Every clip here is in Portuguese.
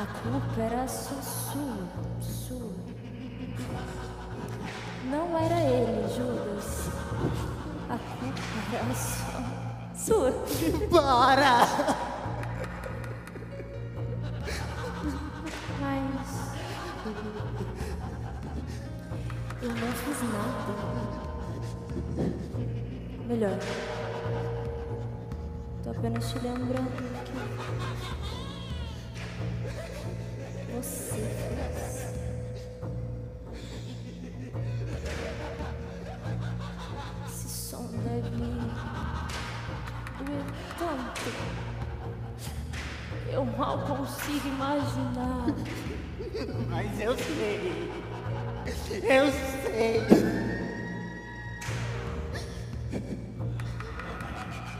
A culpa era só sua, sua. Não era ele, Judas. A culpa era só sua. Para! Mas. Eu não fiz nada. Melhor. Tô apenas te lembrando que. Doer tanto. Eu mal consigo imaginar. Mas eu sei. Eu sei.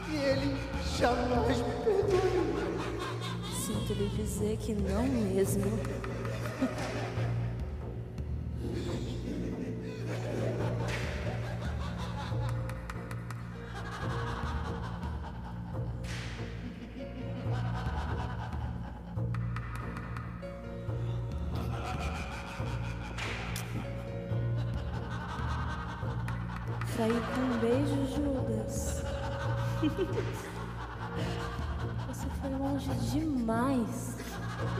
E ele jamais me perdoou. Sinto lhe dizer que não mesmo. Saí com um beijo, Judas. Você foi longe demais.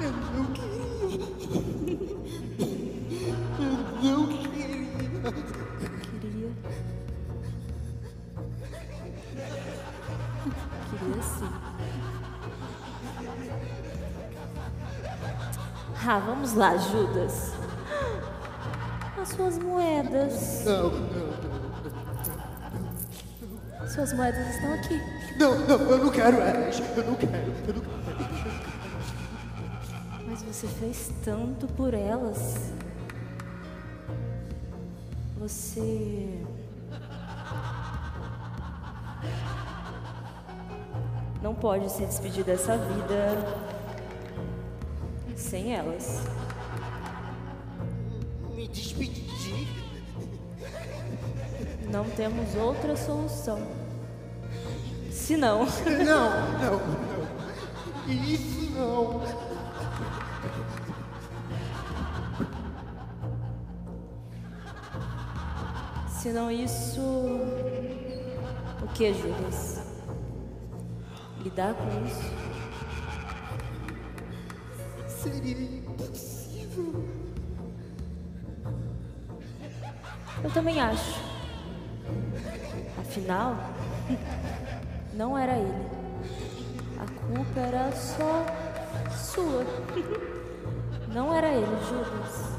Eu não queria. Eu não queria. Queria. Queria sim. Ah, vamos lá, Judas. As suas moedas. Não, não, Suas moedas estão aqui. não. Não, eu não quero elas. Eu não quero, eu não quero. Mas você fez tanto por elas. Você. Não pode se despedir dessa vida sem elas. Me despedir. Não temos outra solução. Se não, Não, não, não. Isso não. se não isso, o que, Judas? Lidar com isso? Seria impossível. Eu também acho. Afinal, não era ele. A culpa era só sua. Não era ele, Judas.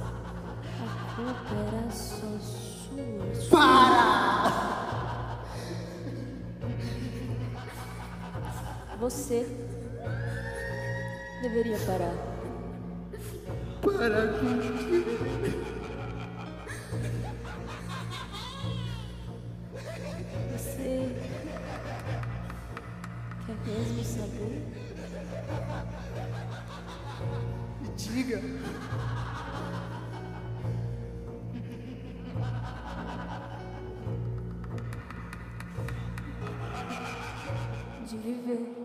A culpa era só sua. Para! Você deveria parar. Para com. Você mesmo saber? Diga. De viver.